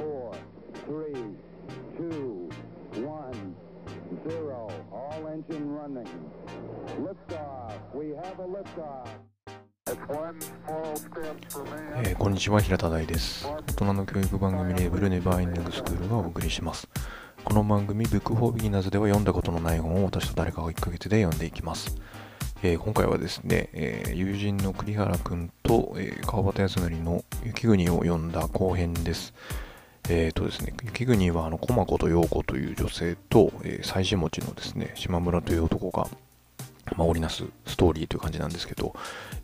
four, three, two, one, zero. All engine running. Liftoff. We have a liftoff. It's one small step for man. えーこんにちは平田大です大人の教育番組レーベルネバーエンディングスクールがお送りしますこの番組 Book for Beginners では読んだことのない本を私と誰かが1ヶ月で読んでいきます、えー今回はですね、えー友人の栗原くんと、えー川端康成の雪国を読んだ後編ですえーとですね、雪国はあの駒子と陽子という女性と、えー、妻子持ちのですね島村という男が、まあ、織りなすストーリーという感じなんですけど、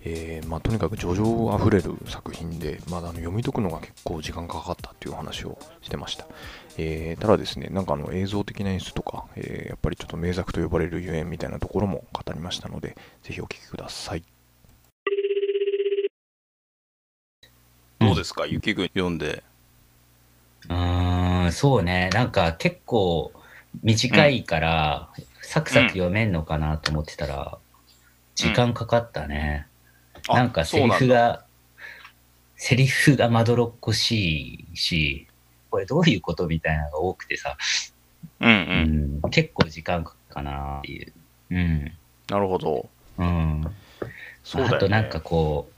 えーまあ、とにかく叙情あふれる作品で、まあ、あの読み解くのが結構時間かかったっていう話をしてました、えーただですねなんかあの映像的な演出とか、えーやっぱりちょっと名作と呼ばれるゆえんみたいなところも語りましたのでぜひお聞きください。どうですか？雪国読んでうーん、そうね。なんか結構短いから、サクサク読めんのかなと思ってたら、時間かかったね。あなんかセリフが、セリフがまどろっこしいし、これどういうことみたいなのが多くてさ、うんううんん、結構時間かかなっていう。うん。なるほどうん。そうだよねあとなんかこう、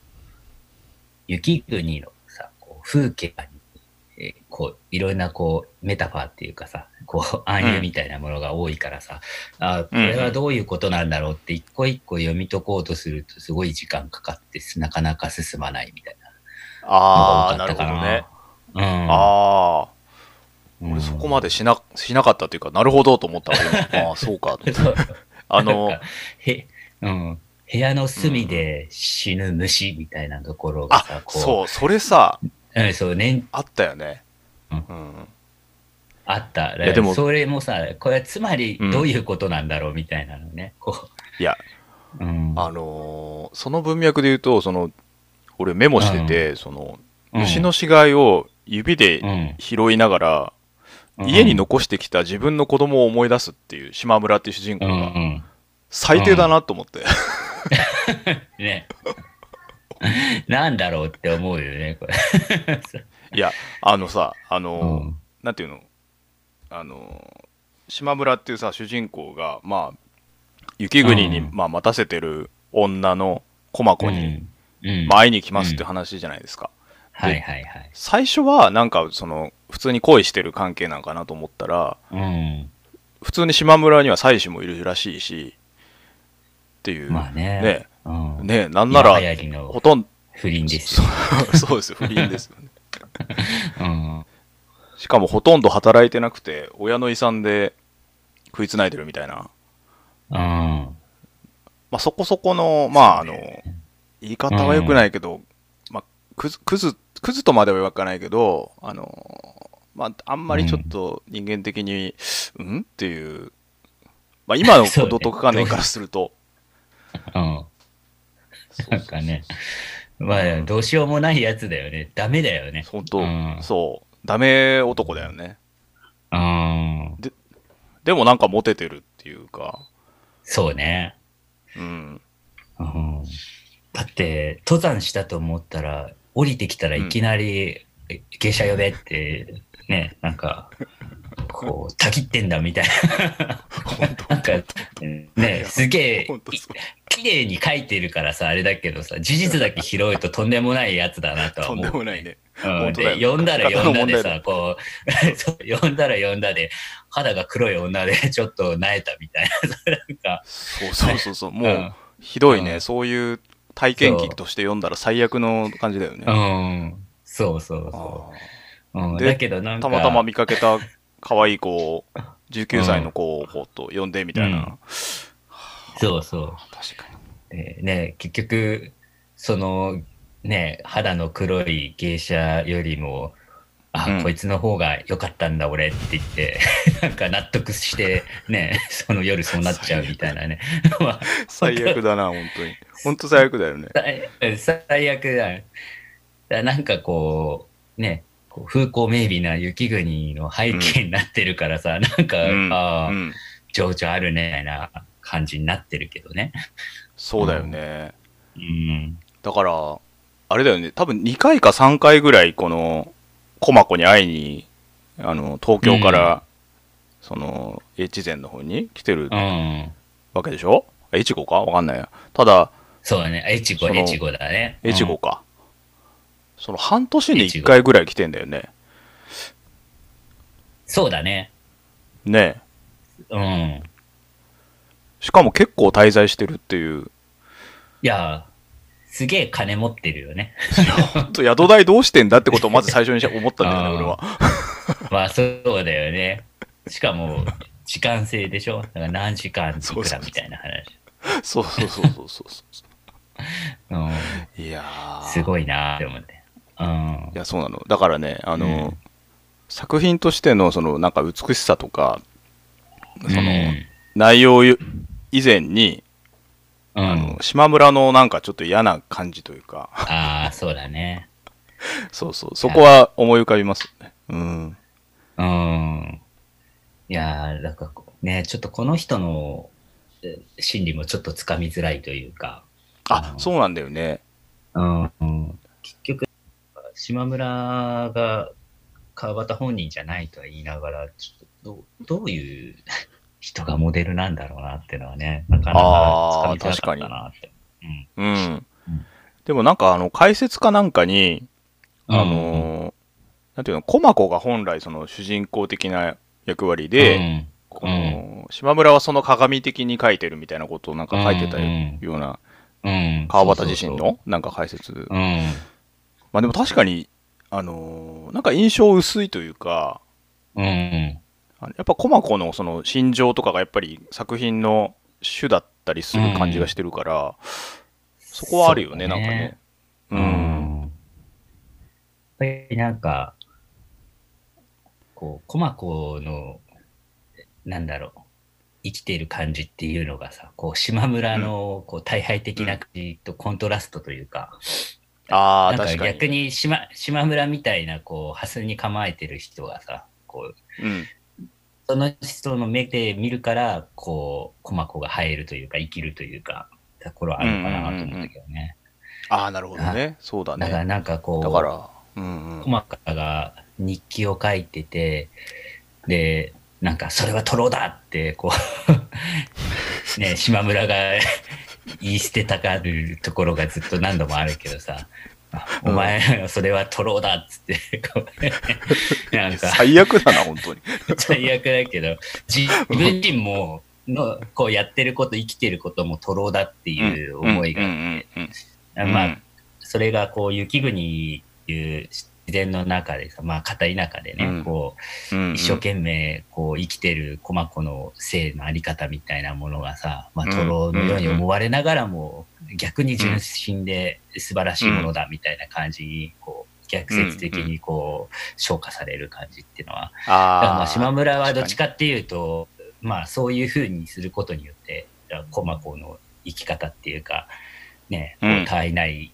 雪国のさ、こう風景に、えーこう、いろんなこう、メタファーっていうかさ、こう、暗喩みたいなものが多いからさ、あこれはどういうことなんだろうって一個一個読み解こうとするとすごい時間かかって、なかなか進まないみたいな。ああな。るほどね。な。うん。ああうん俺そこまでしなしなかったっていうかなるほどと思ったわ今 ああそうか あのへ、うん。部屋の隅で死ぬ虫みたいなところがさ、う、そうそれさうん、そう、ね、あったよねうんうんあった。でもそれもさ、これつまりうんどういうことなんだろうみたいなのね。こいやう。うん。あのーその文脈で言うとその俺メモしてて、そのうん虫の死骸を指うでん、拾いながら、家に残してきた自分の子供を思い出すっていう島村っていう主人公うんうがん。最低だなと思って、ね。なんだろうって思うよね、これ。いやあのさあうのーん。なんていうの？あの島村っていうさ主人公がまあ雪国に、うんまあ、待たせてる女の駒子に、うん、うん。まあ、会いに来ますって話じゃないですか、はいはいはい。最初はなんかその普通に恋してる関係なんかなと思ったらうん。普通に島村には妻子もいるらしいしっていう、まあね。ねうん。ねなんならほとんど不倫ですよ。そうですよ不倫ですよね うん。しかもほとんど働いてなくて親の遺産で食いつないでるみたいなうん。まあ、そこそこの、まあ、あの、言い方は良くないけど、まあ、クズ、クズ、クズとまでは言わないけど、あの、まあ、あんまりちょっと人間的に、うん？っていう、まあ、今のそうね道徳観念からすると、うん。なんかね。まあ、どうしようもないやつだよね。ダメだよね。本当、うんそう、ダメ男だよね。うん。でもなんかモテてるっていうか、そうね。うん。うんだって、登山したと思ったら、降りてきたらいきなり、え芸者呼べって、ね、なんか、こう、たきってんだみたいな。本当なんか、ね、すげえ、綺麗に書いてるからさ、あれだけどさ、事実だけ拾うととんでもないやつだなとはとん思う。でもないね。うん、で、読んだら読んだでさ、こ う、読んだら読んだで、肌が黒い女で ちょっと萎えたみたいな、なんか、そうそうそうそう、もう、うん。ひどいね、うん。そういう体験記として読んだら最悪の感じだよね。う。ん、そうそうあそう。うん、でだけどなんか、ーたまたま見かけた可愛い子を、19歳の子をと呼んでみたいな。うんそうそ確かう。でね、結局、その、ね、肌の黒い芸者よりも、あ、うんこいつの方が良かったんだ俺って言って、なんか納得して、ね、その夜そうなっちゃうみたいなね。最悪だな、本当に。本当最悪だよね。最最悪だ。だなんかこう、ね、こう風光明媚な雪国の背景になってるからさ、なんか、うんああ、うん。情緒あるね、みたいな感じになってるけどね。そうだよね。うん。だから、あれだよね、多分2回か3回ぐらい、この、コマコに会いにあの東京から、その越前の方に来てるうん。わけでしょ？越後か？わかんないやただそうだね。越後、越後だね。越後か、その半年に1越後回ぐらい来てんだよねそうだね。ねうん。しかも結構滞在してるっていういや、すげえ金持ってるよね。ほんと宿代どうしてんだってことをまず最初に思ったんだよね 俺は まあそうだよね。しかも、時間制でしょ？だから何時間いくらみたいな話。そうそうそうそうそうそうん。ういやーすごいなって思って。うんい。やそうなのだからねあの、うん作品としてのそのなんか美しさとかその、うん内容以前に、うん。あの島村のなんかちょっと嫌な感じというか。ああ、そうだね。そうそう。そこは思い浮かびますよね。うん。うん。いやー、なんかね、ちょっとこの人のえ心理もちょっとつかみづらいというか、あそうなんだよね。うん、うん。結局、島村が川端本人じゃないとは言いながら、ちょっとどうどういう人がモデルなんだろうなっていうのはね、なかなかつかみづらかったなって。うん。うん、うんでもなんかあの解説かなんかにあのーなんていうの駒子が本来その主人公的な役割で、この島村はその鏡的に書いてるみたいなことをなんか書いてたうんようなうん、うん。川端自身のなんか解説。まあでも確かにあのーなんか印象薄いというかうん。やっぱ駒子のその心情とかがやっぱり作品の主だったりする感じがしてるから、そこはあるよねね。なんかね。ううん。ん。やっぱりなんか、こう、コマコの、なんだろう、生きている感じっていうのがさ、こう、島村の、こう、大敗的な感じとコントラストというか、ああなんか確かに。逆に島島村みたいな、こう、ハスに構えてる人がさ、こう、うんその人の目で見るから、こう、コマコが生えるというか、生きるというか、ところあるのかなと思ったけどね。ああなるほどね。そうだね。だからなんかこう、だからうんうん。細かが日記を書いてて、で、なんか、それはトロだって、こう、ね、島村が言い捨てたがるところがずっと何度もあるけどさ、あお前、それはトロだっつって、なんか、最悪だな本当に。最悪だけど、自分自身も、の、こうやってること、生きてることもトロだっていう思いがうんうんうんうんまあうん、それがこう雪国っていう自然の中でさ、まあ片田舎でね、うん。こううんうん。一生懸命こう生きてる駒子の性のあり方みたいなものがさ、まあうん。トロのように思われながらも、逆に純真で素晴らしいものだみたいな感じに、こう逆説的にこう昇華される感じっていうのは、だからまあ島村はどっちかっていうと、まあそういうふうにすることによって、駒子の生き方っていうか、ね、こううん。他愛ない、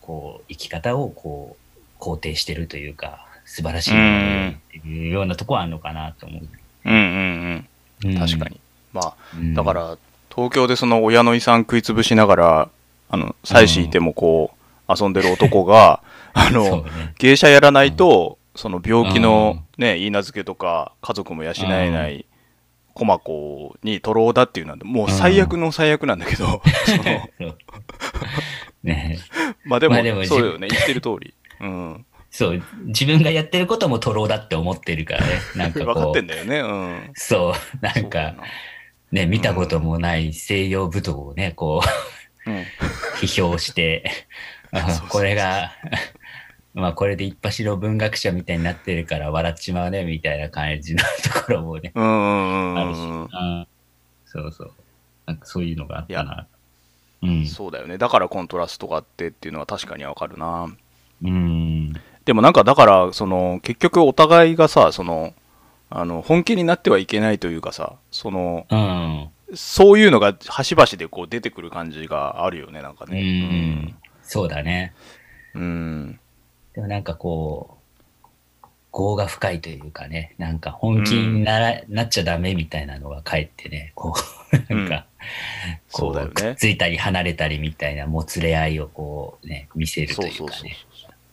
こう、生き方をこう、肯定してるというか、素晴らしいっていうようなとこはあるのかなと思う。うんうんうん。確かに、まあうん。だから東京でその親の遺産食い潰しながらあの妻子いてもこう遊んでる男があのね。芸者やらないとその病気のね言い名付けとか家族も養えない駒子に取ろうだっていうのはもう最悪の最悪なんだけどその ね。まあでもまあでもそうよね。言ってる通りうん。そう、自分がやってることもトロだって思ってるからね。なんか分かっこう、てんだよね。うん。そう、な。んか、ね、見たこともない西洋武道をね、こう、なうん。批評して、これが、まあこれで一発の文学者みたいになってるから笑っちまうね、みたいな感じのところもね、あるし、そうそう。なんかそういうのがあったな。うん。そうだよね。だからコントラストがあってっていうのは確かにわかるなうん。でもなんかだからその結局お互いがさそのあの本気になってはいけないというかさそのうん。そういうのが端々でこう出てくる感じがあるよねなんかうねん。そうだね。うん、うんでもなんかこう、業が深いというかね、なんか本気になら、なっちゃダメみたいなのがかえってね、こう、なんか、うだよねくっついたり離れたりみたいなもつれ合いをこうね、見せるとそうそうそういうかね。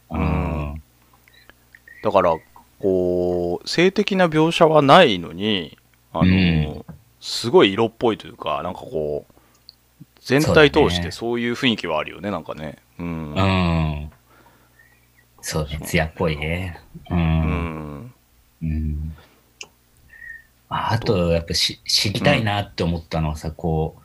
そううんだからこ性的な描写はないのにあの、うんすごい色っぽいというかなんかこう全体通してそういう雰囲気はあるよねなんかねうんうん。そうね、艶っぽいね。う。うんんうん。ああと、やっぱし知りたいなって思ったのはさ、こ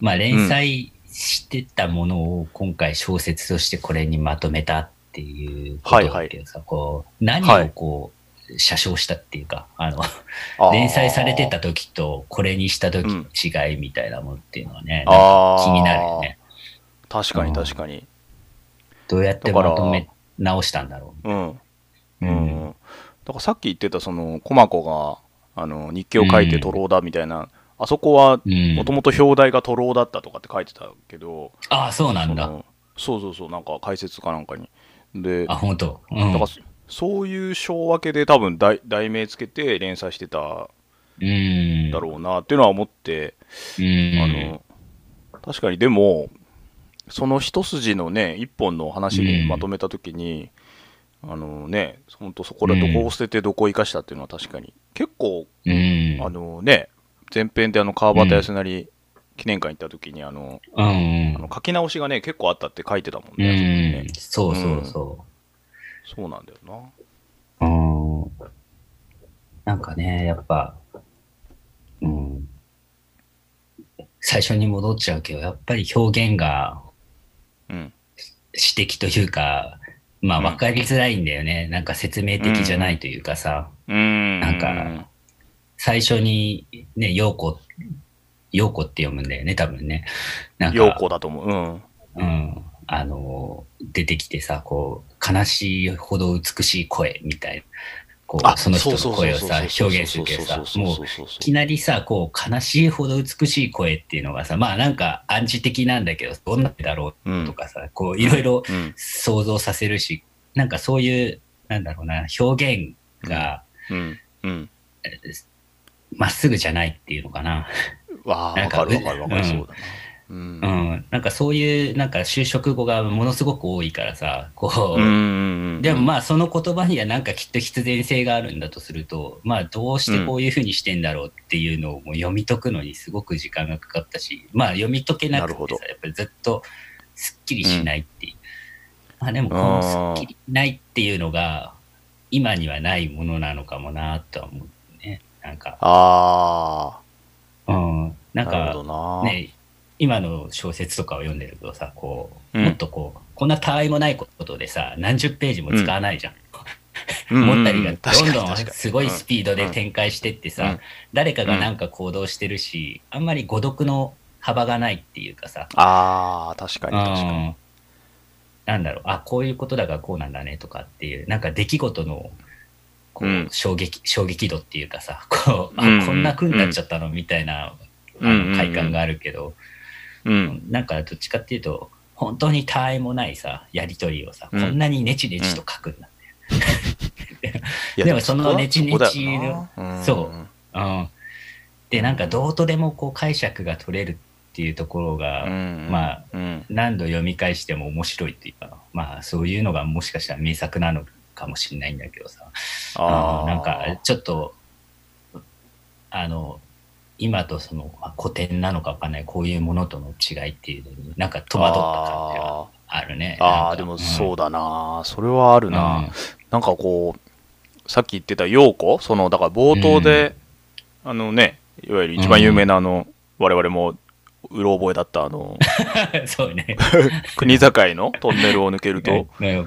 う、まあ連載してたものを今回小説としてこれにまとめたっていうことだけどさ、こう、何をこう、写生したっていうか、あの、連載されてた時とこれにした時の違いみたいなものっていうのはね、あー。なんか気になるよね。確かにうん。確かに。どうやってまとめ直したんだろうん。う。うん、だからさっき言ってたその駒子があの日記を書いて徒労だみたいな、あそこはうん。もともと表題が徒労だったとかって書いてたけど、ああ、そうなんだ。そうそうそうなんか解説かなんかにであ、本当。うんだからそそういう章分けで多分題題名つけて連載してたうん。だろうなっていうのは思って、うん。あの確かにでもその一筋のね一本の話にまとめた時に、あのね本当そこでどこを捨ててどこを生かしたっていうのは確かに結構うん。あのね前編であの川端康成記念館行った時にあの、うんあの書き直しがね結構あったって書いてたもんうね,あそこにね、ん。そうそうそそうなんだよなう。うん。なんかね、やっぱ、うん。最初に戻っちゃうけど、やっぱり表現がうん指摘というか、まあうん分かりづらいんだよね。なんか説明的じゃないというかさ、うんなんか最初にね、陽子、陽子って読むんだよね、多分ね。なんか陽子だと思う。うん。うん、あの、出てきてさ、こう、悲しいほど美しい声みたいな、こう、その人の声をさ、表現するけどさ、もう、いきなりさ、こう、悲しいほど美しい声っていうのがさ、まあなんか暗示的なんだけど、どんな声だろううとかさ、こう、いろいろうん。想像させるし、なんかそういう、なんだろうな、表現がうん。うん。まっすぐじゃないっていうのかな。わあわかかるわかるわかる。うん。そうだなうん。うん、なんかそういう、なんか就職後がものすごく多いからさ、こう、うんうんうんでもまあその言葉にはなんかきっと必然性があるんだとすると、まあどうしてこういうふうにしてんだろうっていうのをもう読み解くのにすごく時間がかかったし、まあ読み解けなくてさ、やっぱりずっとすっきりしないっていう。まあでもこのすっきりしないっていうのが今にはないものなのかもなとは思うね。なんか、あうん、なんかね、今の小説とかを読んでるとさ、こう、うん。もっとこう、こんなたわいもないことでさ、何十ページも使わないじゃん。うん。思ったりがうんどんどんすごいスピードで展開してってさ、うん。誰かがなんか行動してるし、あんまり誤読の幅がないっていうかさ、ああ確かに確かに。うんなんだろう、あ、こういうことだからこうなんだねとかっていう、なんか出来事のこう、うん。衝撃、衝撃度っていうかさ、こう、あ、うんうんこんな風になっちゃったの？みたいな、あの快感があるけど、うん。なんかどっちかっていうと、本当に他愛もないさ、やりとりをさ、うん。こんなにネチネチと書くんだ。でもそのネチネチのそうう。ん。で、なんかどうとでもこう解釈が取れるっていうところが、うんまあ、うん。何度読み返しても面白いっていうか、まあそういうのがもしかしたら名作なのかもしれないんだけどさ、あー。うんなんかちょっと、あの、今とその、まあ、古典なのかわかんない、こういうものとの違いっていうのに、なんか戸惑った感じはあるね。ああでもそうだな、それはあるな、うん。なんかこうさっき言ってた陽子？そのだから冒頭で、あのねいわゆる一番有名なあの、我々もうろ覚えだったあの そうね。国境のトンネルを抜けると。ね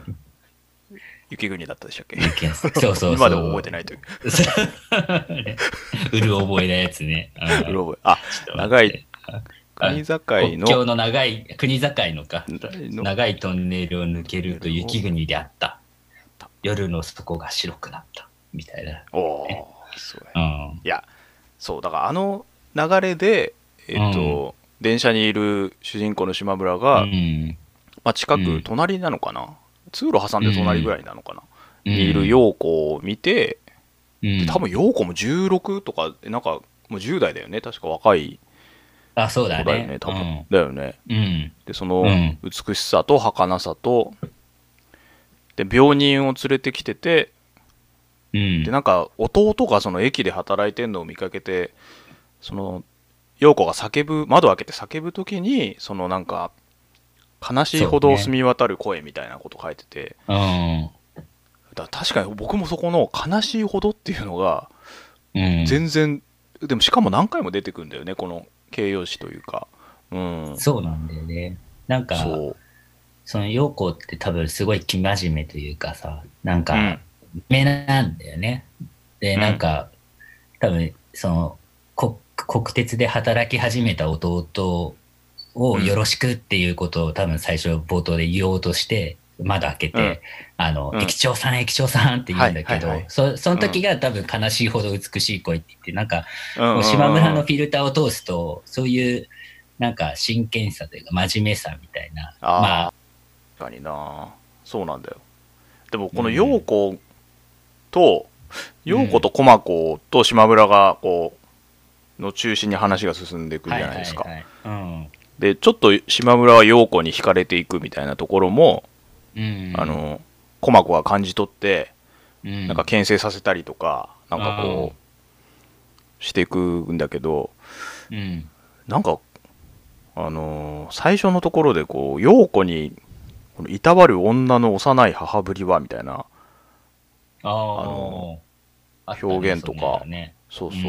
雪国だったでしたっけ？そうそうそう。今でも覚えてないというね うる覚えなやつね。うろ覚えあ長い国境のの長い、国境のか。の長いトンネルを抜けると雪国であった。夜の底が白くなった。みたいな。おおすごいうん。いやそうだからあの流れでえっ、と、電車にいる主人公の島村が、うん。まあ、近うんく隣なのかな、通路挟んで隣ぐらいなのかな、うんにいる陽子を見て、うん多分陽子も16とかなんかもう10代だよね確か若いあ、そうだよねね。多分、だよねうん。うん。でそのうん美しさと儚さとで病人を連れてきててうんで。なんか弟がその駅で働いてんのを見かけてその陽子が叫ぶ窓開けて叫ぶ時にそのなんか悲しいほど澄み渡る声みたいなこと書いてて、うん。だ確かに僕もそこの悲しいほどっていうのがうん。全然、でもしかも何回も出てくるんだよねこの形容詞というかうんそうなんだよね。なんか、そうその陽子って多分すごい生真面目というかさ、なんうんか、目なんだよね。で、うんなんか、多分、その、こ国鉄で働き始めた弟をよろしくっていうことを多分最初冒頭で言おうとして、窓開けて、うん。あの、うん。駅長さん、駅長さんって言うんだけど、はいはいはい。そその時が多分悲しいほど美しい声って言って、なんか、うんうんうん。島村のフィルターを通すと、そういう、なんか真剣さというか真面目さみたいな。あー。まあ、確かにな。そうなんだよ。でもこの陽子と陽子と駒子と島村がこうの中心に話が進んでいくじゃないですか、はいはいはいでちょっと島村は陽子に惹かれていくみたいなところも、うん。うんあ、の駒子が感じ取ってうん、なんか牽制させたりとかなんかこうしていくんだけどうん。なんかあのー最初のところでこう陽子にこのいたわる女の幼い母ぶりはみたいなああ。の表現とか。ね。そうそう、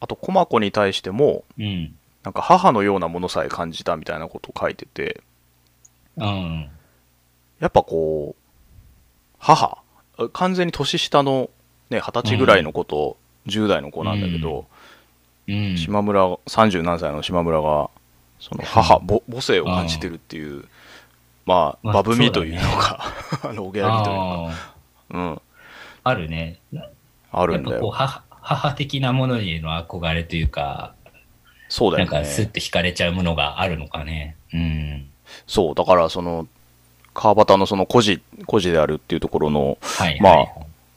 あと駒子に対してもうん。なんか母のようなものさえ感じたみたいなことを書いてて。うん。やっぱこう母。完全に年下のね二十歳ぐらいの子と10代の子なんだけど、うん。島村30何歳の島村がその母母母性を感じてるっていうまあまあバブミというのか あのおぎやりというか。うん。あるね。あるんだよ。母、母的なものへの憧れというか、そうだよねかスッと惹かれちゃうものがあるのかね。うん。そうだからその川端のその孤児孤児であるっていうところのはい、まあはい。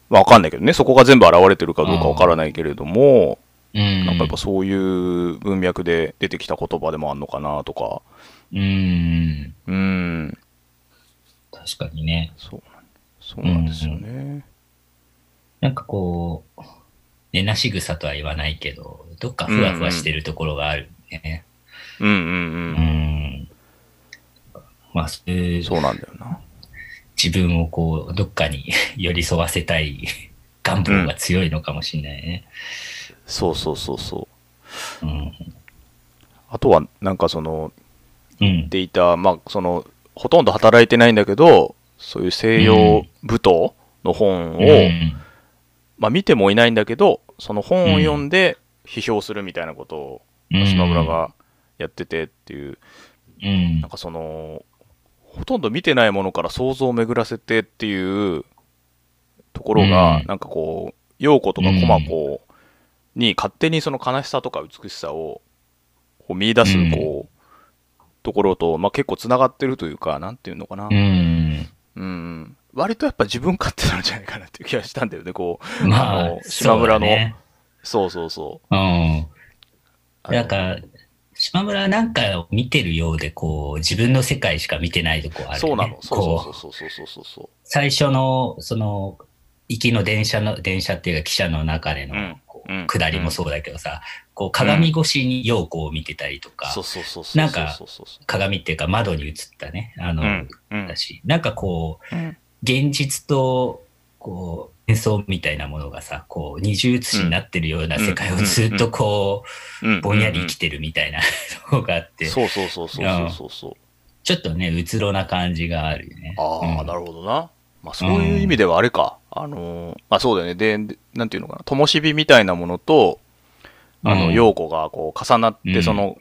わかんないけどねそこが全部現れてるかどうかわからないけれどもうん。なんかやっぱそういう文脈で出てきた言葉でもあんのかなとかうん。うん確かにね。そうなんそうなんですよねなんかこう、寝なし草とは言わないけど、どっかふわふわしてるところがあるね。うんうんううんん。まあ、そういうそうなんだよな自分をこう、どっかに 寄り添わせたい 願望が強いのかもしれないね。そうそうそうそううん。あとはなんかそのうん。でいたまあそのほとんど働いてないんだけどそういう西洋舞踏の本を、うんまあ見てもいないんだけどその本を読んで批評するみたいなことを島村、がやっててっていう。うん。なんかそのほとんど見てないものから想像を巡らせてっていうところが、うん。なんかこう陽子とか駒子に勝手にその悲しさとか美しさを見出すうん。こう、ところと、まあ、結構つながってるというかなんていうのかな、うん。うん割とやっぱ自分勝手なんじゃないかなっていう気がしたんだよねこう。まああの、島村のそうだね。そうそうそう。うん。なんか、島村はなんかを見てるようで、こう、自分の世界しか見てないとこある、ね。そうなの。そうこそうそうそうそうそう。最初の、その、行きの電車の、電車っていうか汽車の中での、下りもそうだけどさ、こう鏡越しに陽子を見てたりとか、そうそうそうそうなんかそうそう。そう鏡っていうか窓に映ったね、あの、うん。うん。だし、なんかこう、うん現実と、こう、演奏みたいなものがさ、こう、二重写しになってるような世界をずっとこうぼんやり生きてるみたいな とこがあって、そうそうそうそうそうそうそうちょっとね、うつろな感じがあるよね。ああ、うんなるほどな。まあそういう意味ではあれか。あのーまあそうだよね。で、でなんていうのかな。灯火みたいなものと、あの、うん陽子がこう重なって、うんその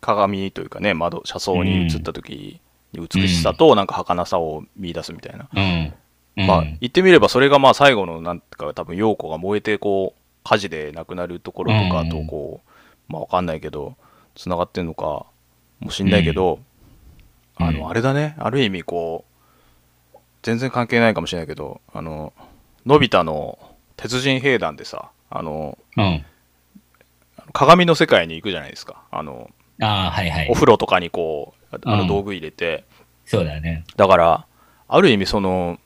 鏡というかね、窓、車窓に映った時に美しさとなんか儚さを見出すみたいな。うん。うん。まあ言ってみればそれがまあ最後のなんか多分陽子が燃えてこう火事で亡くなるところとかとうんこう、まあわかんないけど、繋がってんのかもしんないけど、うんあの、あれだね、ある意味こう、全然関係ないかもしれないけど、あの、のび太の鉄人兵団でさ、あの、うん。鏡の世界に行くじゃないですか。あの、ああ、はいはいお。風呂とかにこう、あうんの道具入れて、そうだね。だから、ある意味その、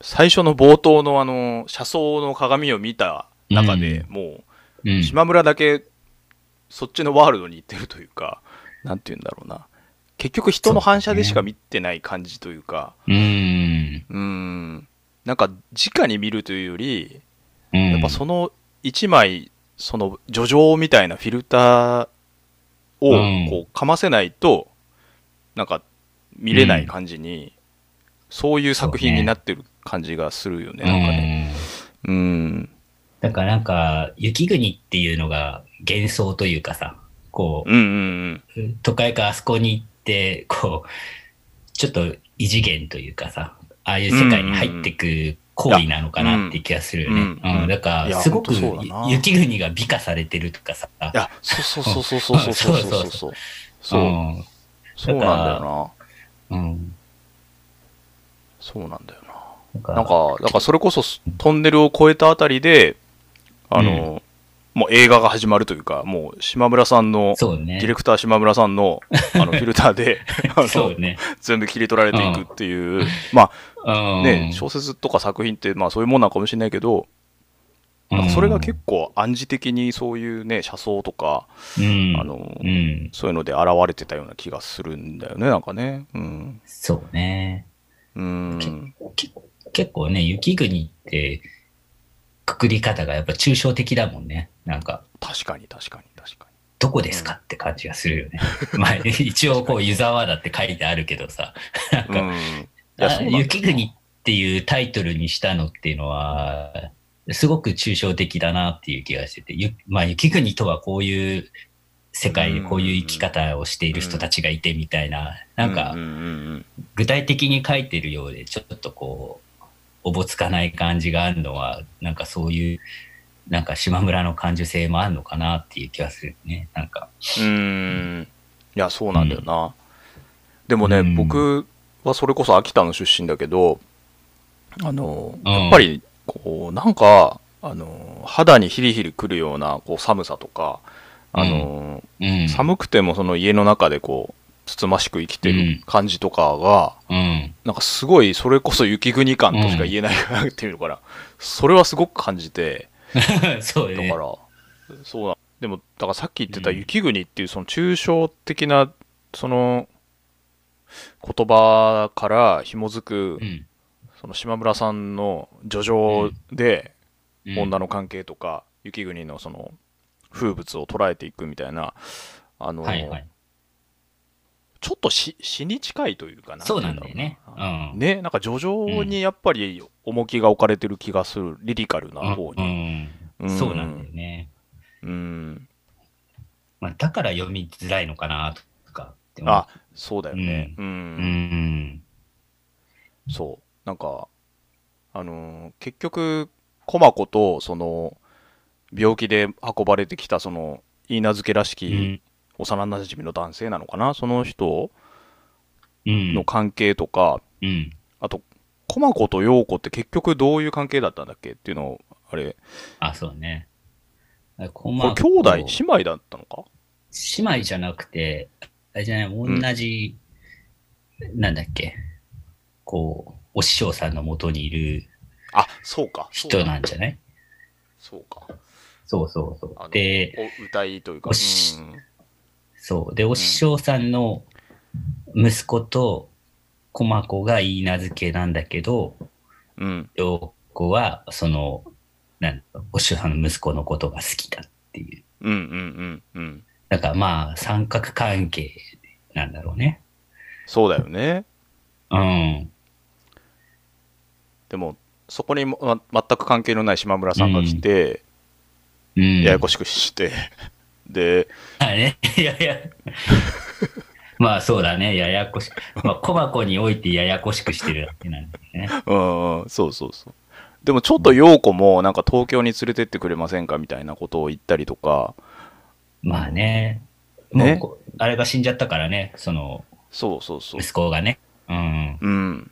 最初の冒頭のあの、車窓の鏡を見た中でもう、うん。島村だけそっちのワールドに行ってるというか、なんて言うんだろうな。結局人の反射でしか見てない感じというか、うん。うーん、なんか直に見るというより、うん。やっぱその一枚、その叙情みたいなフィルターをうんこうかませないと、なんか見れない感じに、そういう作品になってる感じがするよね、なんかね。うん。うん。だからなんか、雪国っていうのが幻想というかさ、こうんうんう、都会からあそこに行って、こう、ちょっと異次元というかさ、ああいう世界に入ってく行為なのかなって気がするよね。うんうんうん。だから、すごく雪国が美化されてるとかさ、いや、そうそうそうそうそうそうそうそうそう。そう、うんそうなんだよな。うん。そうなんだよな。なんかだからそれこそトンネルを越えたあたりで、あの、もう映画が始まるというか、もう島村さんの、そうね。ディレクター島村さんのあの フィルターであのそうね。全部切り取られていくっていう、まうん。あね、小説とか作品ってまあそういうもんなのかもしれないけど、なんかそれが結構暗示的にそういうね、車窓とか、うん、あのうん。そういうので現れてたような気がするんだよね、なんかね。うん。そうね。うん。け結構ね、雪国って、くくり方がやっぱ抽象的だもんね。なんか、確かに確かに確かどこですかって感じがするよね。まあ、一応こう、湯沢だって書いてあるけどさ、なんに。か、雪国っていうタイトルにしたのっていうのは、すごく抽象的だなっていう気がしてて、ゆまあ、雪国とはこういう世界でこういう生き方をしている人たちがいてみたいな、なんかうん、うんうん具体的に書いてるようで、ちょっとこう、おぼつかない感じがあるのは、なんかそういう、なんか島村の感受性もあるのかなっていう気がするね。なんか。うん。いや、そうなんだよな。でもね、うん僕はそれこそ秋田の出身だけど、あの、うんやっぱり、こう、なんか、あの、肌にヒリヒリくるような、こう、寒さとか、あの、うん。寒くてもその家の中でこう、つつましく生きてる感じとかが、うん。なんかすごい、それこそ雪国感としか言えないっていうのかな。それはすごく感じて、そうね。だから、そうだ。でも、だからさっき言ってた雪国っていうその抽象的な、その、言葉から紐づくう、ん。その島村さんの叙情で、うん女の関係とか、雪国のその、風物を捉えていくみたいな、あの、はいはい。ちょっと詩詩に近いというかな。そうなんだよねうんね、なんか叙情にやっぱり重きが置かれてる気がする、リリカルな方うに。ん。うんそうなんだよね。うん。まあ、だから読みづらいのかなとかって思うあ、そうだよね。う。うんん。そう。なんか、あのー結局、駒子と、その、病気で運ばれてきた、その、いいなずけらしうきん。幼馴染の男性なのかな、その人うん。の関係とか、うん。あと、駒子と陽子って結局どういう関係だったんだっけっていうのを、あれ、あ、そうね。ここれ兄弟、姉妹だったのか？姉妹じゃなくて、あれじゃない、同じ、なんだっけ、こう、お師匠さんのもとにいるあ、そうか。人だなんじゃない？そうか。そうそうそう。で、お歌いというか、うんそう。で、お師匠さんの息子と、駒子がいい名付けなんだけど、うん。陽子は、その、なんお師匠さんの息子のことが好きだっていう。うんうんうんうん。だからまあ、三角関係なんだろうね。そうだよね。うん。でも、そこにも、ま、全く関係のない島村さんが来て、うん。ややこしくして、で、あね。いやいや。まあそうだね。ややこしまあ、小箱においてややこしくしてるだけなんだよね。うんうん、そうそうそう。でもちょっと陽子もなんか東京に連れてってくれませんかみたいなことを言ったりとか、まあね。もねあれが死んじゃったからね。その、そうそうそう。息子がね。うん。うん。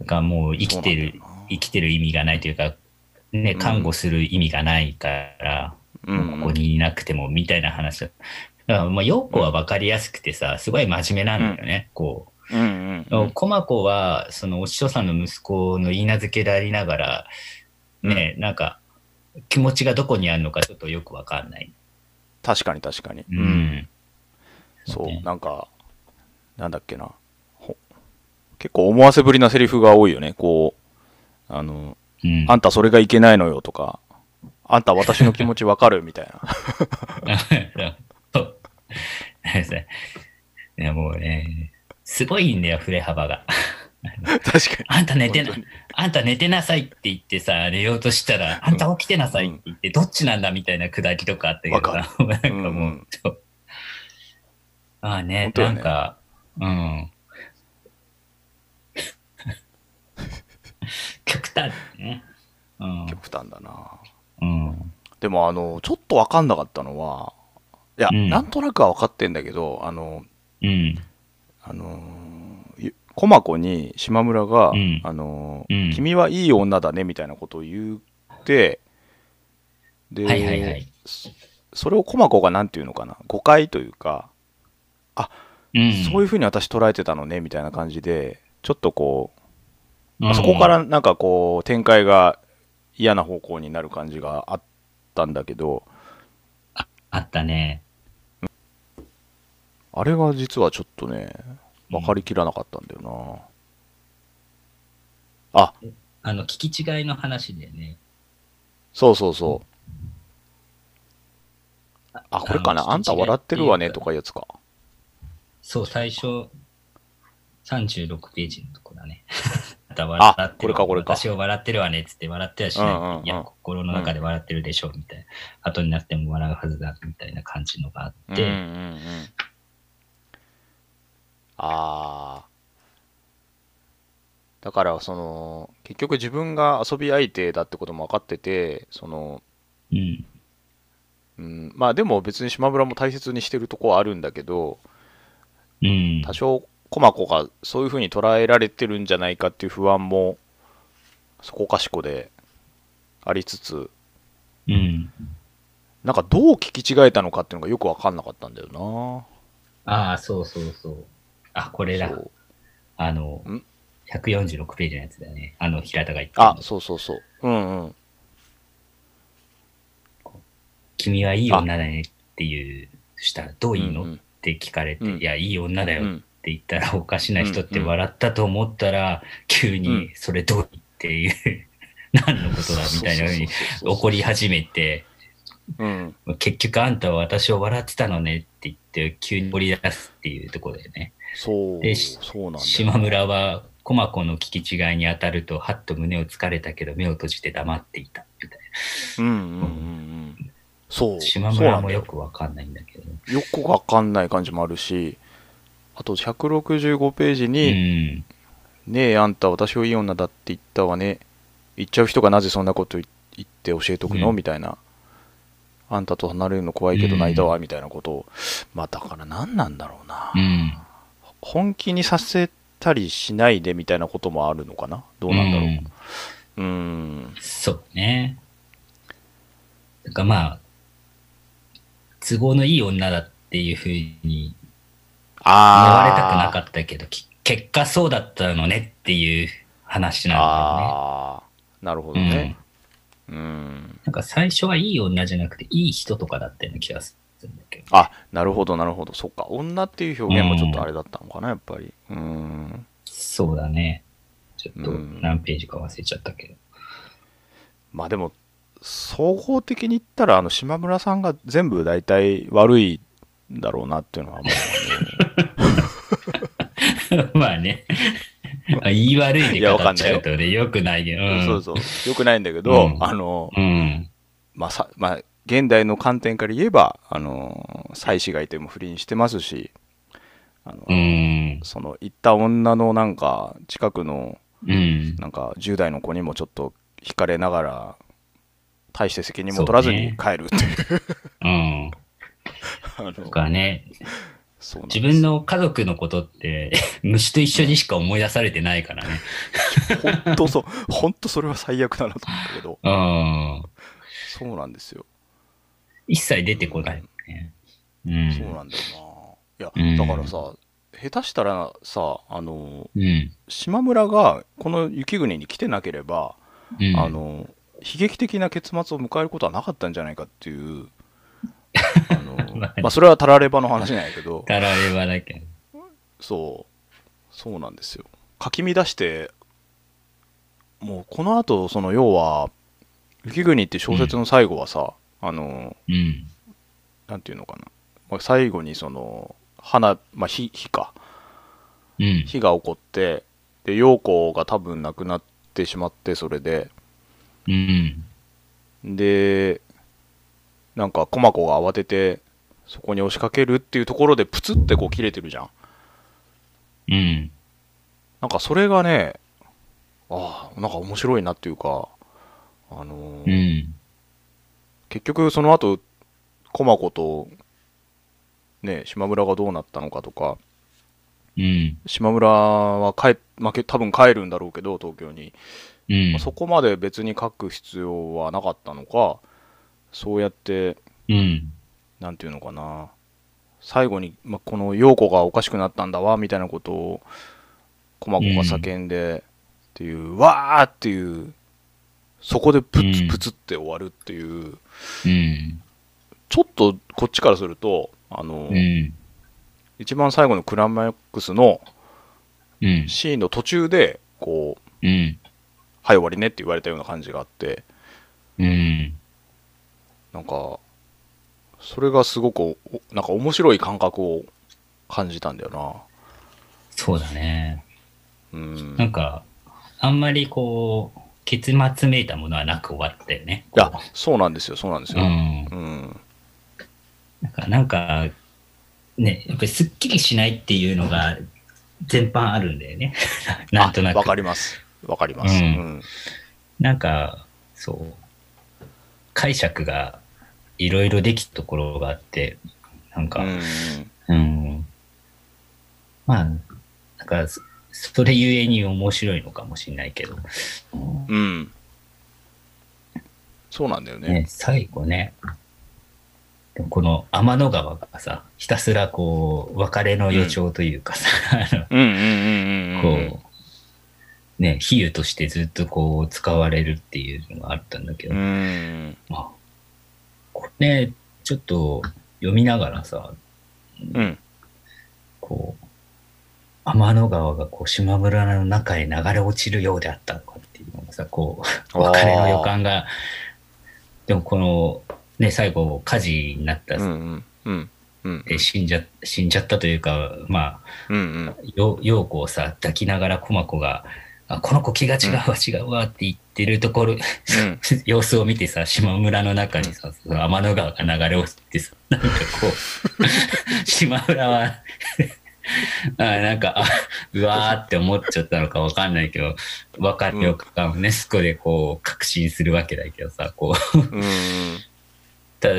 だからもう生きてる生きてる意味がないというか、ね、うん看護する意味がないから、ここにいなくてもみたいな話だ。だから、まあ、陽子は分かりやすくてさ、すごい真面目なんだよね。こう、うんうんうん。駒子は、そのお師匠さんの息子の言い名付けでありながら、ね、なんか、気持ちがどこにあるのかちょっとよくわかんない。確かに確かに。う。ん。そうね、なんか、なんだっけな。ほ結構思わせぶりなセリフが多いよね。こう、あの、うん。あんたそれがいけないのよとか、あんた私の気持ちわかるみたいな。そう。いや、もうね、すごいんだよ、振れ幅が。確かに。あんた寝てなあんた寝てなさいって言ってさ、寝ようとしたら、あんた起きてなさいって言って、どっちなんだみたいなくだりとかあったけどさ、なんかうんうもう、そうまあね本、当よねなんか、うん。極端ね。うん。極端だな。うん。でもあの、ちょっとわかんなかったのは、いや、うんなんとなくは分かってんだけど、あの、うん。あの駒子に島村が、うんあのーうん君はいい女だねみたいなことを言って、で、はいはいはい。そそれを駒子がなんていうのかな、誤解というか、うん。そういうふうに私捉えてたのねみたいな感じで、ちょっとこう、うんそこからなんかこう、展開が嫌な方向になる感じがあったんだけど、あったね。あれが実はちょっとね、分かりきらなかったんだよな。あ、あの、聞き違いの話でね。そうそうそう。あ、これかな？あんた笑ってるわね？とかいうやつか。そう、最初、36ページのとこだね。た笑ってこれかこれか私を笑ってるわねっつって笑ってはしないうんうんうんいや、心の中で笑ってるでしょ、みたいな。後になっても笑うはずだ、みたいな感じのがあって。うんうんうん。ああ。だから、その、結局自分が遊び相手だってことも分かってて、その、うん。うん、まあでも別に島村も大切にしてるとこはあるんだけど、うん。多少駒子がそういうふうに捉えられてるんじゃないかっていう不安もそこかしこでありつつ。うん。なんかどう聞き違えたのかっていうのがよく分かんなかったんだよああ、そうそうそう。あ、これだ。あのん、146ページのやつだよね。あの、平田が言ってるあそうそうそう。うんうん。君はいい女だねっていう、そしたらどういいの、うんうん。って聞かれて、うん。いや、いい女だようんって言ったら、おかしな人って笑ったと思ったら、急うにん、それどういっていう、何のことだみたいなふうに怒り始めて、うん結局あんたは私を笑ってたのねって言って、急に怒り出すっていうところだよね。そうでしそうな島村は、駒子の聞き違いに当たると、はっと胸をつかれたけど、目を閉じて黙っていた。みたいうんうんうんうんそうな。島村もよくわかんないんだけど。よく分かんない感じもあるしあと165ページうに、ん。ねえあんた私をいい女だって言ったわね。言っちゃう人がなぜそんなこと言言って教えとくの、うん。みたいな。あんたと離れるの怖いけど泣いたわ、みたいなことを。まあだから何なんだろうな、うん。本気にさせたりしないでみたいなこともあるのかな？どうなんだろう。うん。うーん。そうね。だからまあ、都合のいい女だっていうふうに言われたくなかあったけど、き結果そうだったのねっていう話なんだよね。あーなるほどね。うん。なんか最初はいい女じゃなくていい人とかだったような気がするんだけど。あなるほどなるほど。そっか。女っていう表現もちょっとあれだったのかなやっぱり。うーん。そうだね。ちょっとうん。何ページか忘れちゃったけど。まあでも総合的に言ったらあの島村さんが全部大体悪いんだろうなっていうのはもう まあね。あ言い悪いで語っかんないよちゃうとね、よくないけど。うんそうそうよくないんだけど、うんあのうん。まあさまあ現代の観点から言えばあの妻子がいても不倫してますしあの、うん。その行った女のなんか近くのうん。なんか10代の子にもちょっと惹かれながら大して責任も取らずに帰るっていううん。あのとかね、自分の家族のことって、虫と一緒にしか思い出されてないからね。本当そう本当それは最悪だなと思ったけどうん。そうなんですよ、一切出てこないよね。うん。そうなんだよないや、うんだからさ下手したらさあのうん。島村がこの雪国に来てなければ、うん。あの悲劇的な結末を迎えることはなかったんじゃないかっていうあの まあまあそれはタラレバの話なんやけどたらればだけど。そうそうなんですよかき乱してもうこの後その要は「雪国」って小説の最後はさ、あのうん。なんていうのかな、まあ、最後にその花、まあ、火火かうん。火が起こってで陽子が多分亡くなってしまってそれでうん。でなんか駒子が慌ててそこに押しかけるっていうところでプツってこう切れてるじゃんうん。なんかそれがねああなんか面白いなっていうかあのうーん。結局その後駒子とね島村がどうなったのかとかうん。島村は帰、まあ、け多分帰るんだろうけど東京に、うんまあ。そこまで別に書く必要はなかったのかそうやってうん。なんていうのかな最後に、まあ、この陽子がおかしくなったんだわみたいなことを駒子が叫んで、っていうわーっていうそこでプツうんプツって終わるっていう、うん。ちょっとこっちからするとあの、うん。一番最後のクライマックスのうん。シーンの途中でこううん。「はい終わりね」って言われたような感じがあってうん。なんかそれがすごくおなんか面白い感覚を感じたんだよそうだね。なうんなんか、あんまりこう、結末めいたものはなく終わったよね。いやそうなんですよそうなんですよ、うん。うんなんか、なんか、ね、やっぱりすっきりしないっていうのが全般あるんだよね。なんとなく。あわかりますわかります、ううんんなんか、そう、解釈がいろいろできたところがあって、なんか、うん。うん。まあ、なんか、そそれゆえに面白いのかもしれないけど、うん。うん。そうなんだよね。ね、最後ね、この天の川がさ、ひたすらこう、別れの予兆というかさ、あ うんうんうんうんのうん。こう、ね、比喩としてずっとこう、使われるっていうのがあったんだけど、うん。まあ、ね、ちょっと読みながらさ、うん。こう、天の川がこう島村の中へ流れ落ちるようであったのかっていうのがさ、こう、別れの予感が、でもこの、ね、最後火事になった、うんうん。うん。うん。で死んじゃ、死んじゃったというか、まあ、うんうん。よ陽子をさ、抱きながら駒子が、あこの子気が違うわ、違うわって言ってるところ、様子を見てさ、島村の中にさ、天の川が流れ落ちてさ、なんかこう、島村は あ、なんか、あ、うわーって思っちゃったのかわかんないけど、わかるよ感をね、そこでこう、確信するわけだけどさ、こう、うん。うんただ、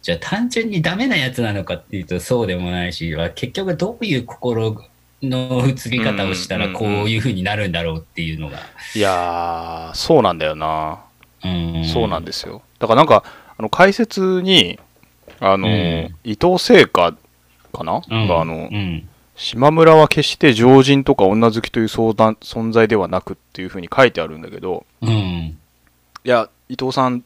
じゃあ単純にダメなやつなのかっていうとそうでもないし、結局どういう心の移り方をしたらこういう風になるんだろうっていうのが。いやーそうなんだよなうんそうなんですよ。だからなんか、あの解説に、あの、うん伊藤聖華かな、うんがあの、うん。島村は決して常人とか女好きという相談存在ではなくっていうふうに書いてあるんだけど、うん。いや、伊藤さん、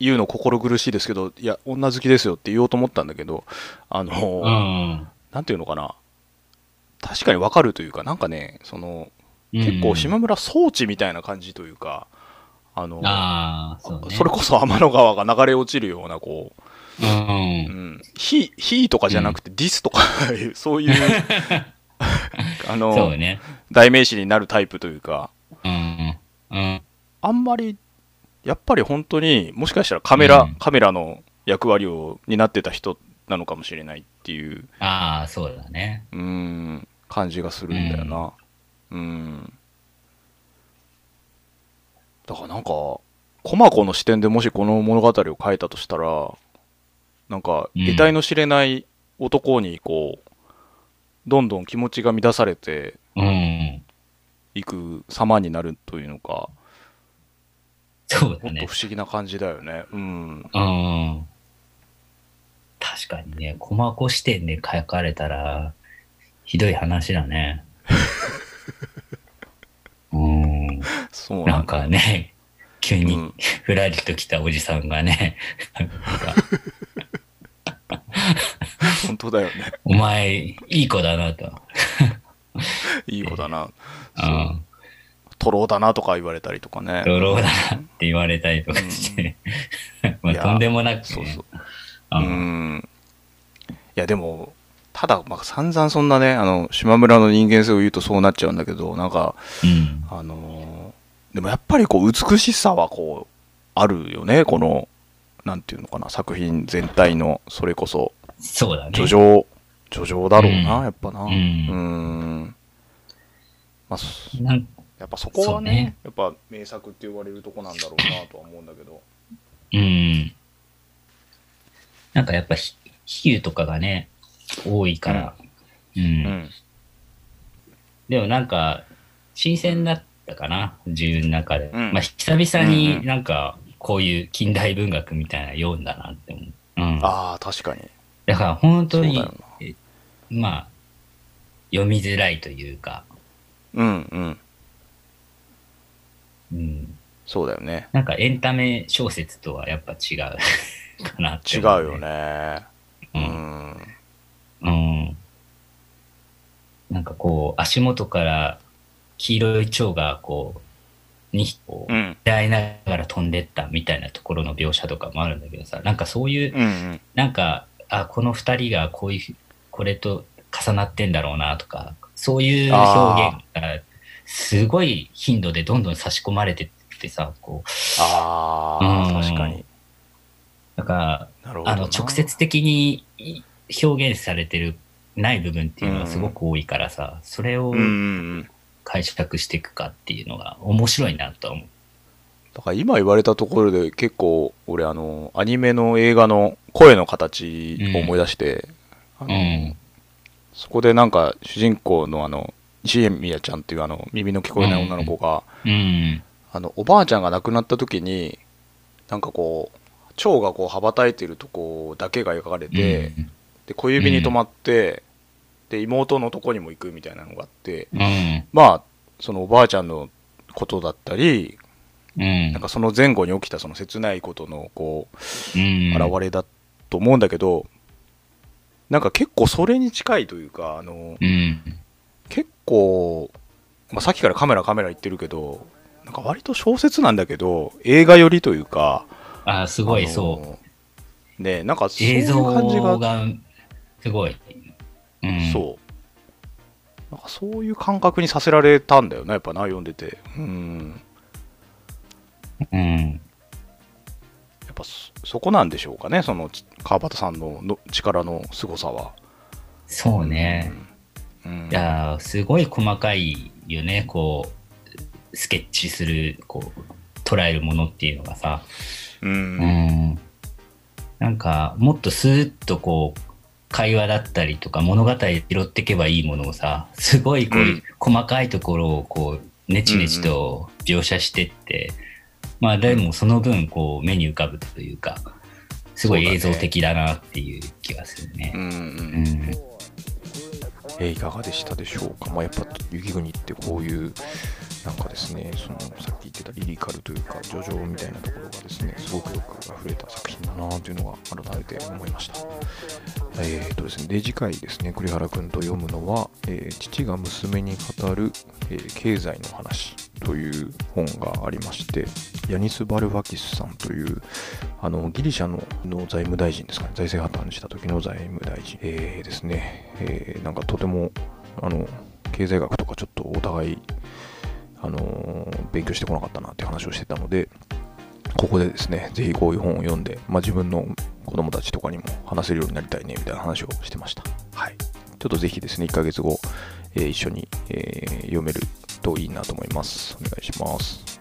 言うの心苦しいですけど、いや、女好きですよって言おうと思ったんだけど、あの、うん。なんていうのかな、確かにわかるというか、なんかね、その、結構島村装置みたいな感じというか、あの、ああ、そうね。それこそ 天の川が流れ落ちるような、こう、うんう。ん、とかじゃなくてディスとかいう、そういう、あそのう、ね。代名詞になるタイプというか、うん。うん。あんまり、やっぱり本当にもしかしたらカメラ、うんカメラの役割を担ってた人なのかもしれないっていう、ああ、そうだね。うーん、感じがするんだよな。うん。だからなんか、駒子の視点でもしこの物語を書いたとしたら、なんか、うん得体の知れない男にこう、どんどん気持ちが乱されてうん。いく様になるというのか、そうだねもっと不。思議な感じだよね。うん。うん。確かにね、駒子視点で書かれたら、ひどい話だね。うん。そうなんだ。かね、急にうんふらりと来たおじさんがね、本当だよね。お前、いい子だなと。いい子だな。う。ん。トロだなとか言われたりとかね。ドローだなって言われたりとかして、まいやあとんでもなくね。そうそう。ううんん。いや、でも、ただ、まあ、散々そんなね、あの、島村の人間性を言うとそうなっちゃうんだけど、なんか、うん。あのーでもやっぱりこう、美しさはこう、あるよね、この、なんていうのかな、作品全体の、それこそ、そうだね。叙情、叙情だろうな、うんやっぱな。ううんん。まあ、そなんやっぱそこはねねやっぱ名作って言われるとこなんだろうなとは思うんだけど。うん。なんかやっぱひ、比喩とかがね、多いから。うん。うん。でもなんか、新鮮だったかな、自分の中で。うんまあ、久々にんなんか、こういう近代文学みたいなの読んだなって思う。うん。ああ、確かに。だから本当にまあ、読みづらいというか、うんうん。うん。そうだよね。なんかエンタメ小説とはやっぱ違うかなって違う思よ。ね。う。うんん。うん。なんかこう、足元から黄色い蝶がこう、2匹うん。出会いながら飛んでったみたいなところの描写とかもあるんだけどさ、なんかそういう、うんうん。なんか、あ、この二人がこういう、これと重なってんだろうなとか、そういう表現がすごい頻度でどんどん差し込まれてってさ、こう、あうんあ、確かに。だから、なるほどな。あの、直接的に表現されてる、ない部分っていうのがすごく多いからさ、それをうんうんうん。解釈していくかっていうのが面白いなとは思う。だから今言われたところで結構俺あのアニメの映画の声の形を思い出して、うん。そこでなんか主人公のあの石江美也ちゃんっていうあの耳の聞こえない女の子が、うん。あのおばあちゃんが亡くなった時になんかこう蝶がこう羽ばたいてるとこだけが描かれて、うんで小指に止まって、で妹のとこにも行くみたいなのがあってうん。まあそのおばあちゃんのことだったりうん。なんかその前後に起きたその切ないことのこううん、現れだと思うんだけど、なんか結構それに近いというかあのうん。結構、まあ、さっきからカメラカメラ言ってるけどなんか割と小説なんだけど映画寄りというかあ、すごいそう。うねなんかそうい映像う感じががすごい。うん、そうなんかそういう感覚にさせられたんだよなやっぱな読んでてうんう。うん。やっぱそそこなんでしょうかねそのち川端さんのの力の凄さはそうね。うんいやー、すごい細かいよね、こう、スケッチする、こう、捉えるものっていうのがさ。ううんん。なんか、もっとスーッとこう、会話だったりとか物語拾っていけばいいものをさ、すごいこう、うん。細かいところをこう、ネチネチと描写してって、まあでもその分こう目に浮かぶというか、すごい映像的だなっていう気がするね。う。んうん。うん。えーいかがでしたでしょうか、まあ、やっぱ雪国ってこういうなんかですねそのさっき言ってたリリカルというか叙情みたいなところがですねすごくよく溢れた作品だなというのが改めて思いました。えーとですねで次回ですね栗原君と読むのは、えー父が娘に語る、えー経済の話という本がありましてヤニス・バルファキスさんというあのギリシャの財務大臣ですかね財政破綻した時の財務大臣、えーですね、えーなんかとてもあの経済学とかちょっとお互いあのー勉強してこなかったなっていう話をしてたのでここでですねぜひこういう本を読んで、まあ、自分の子供たちとかにも話せるようになりたいねみたいな話をしてました。はい。ちょっとぜひですね1ヶ月後、えー一緒に、えー読めるといいなと思います。お願いします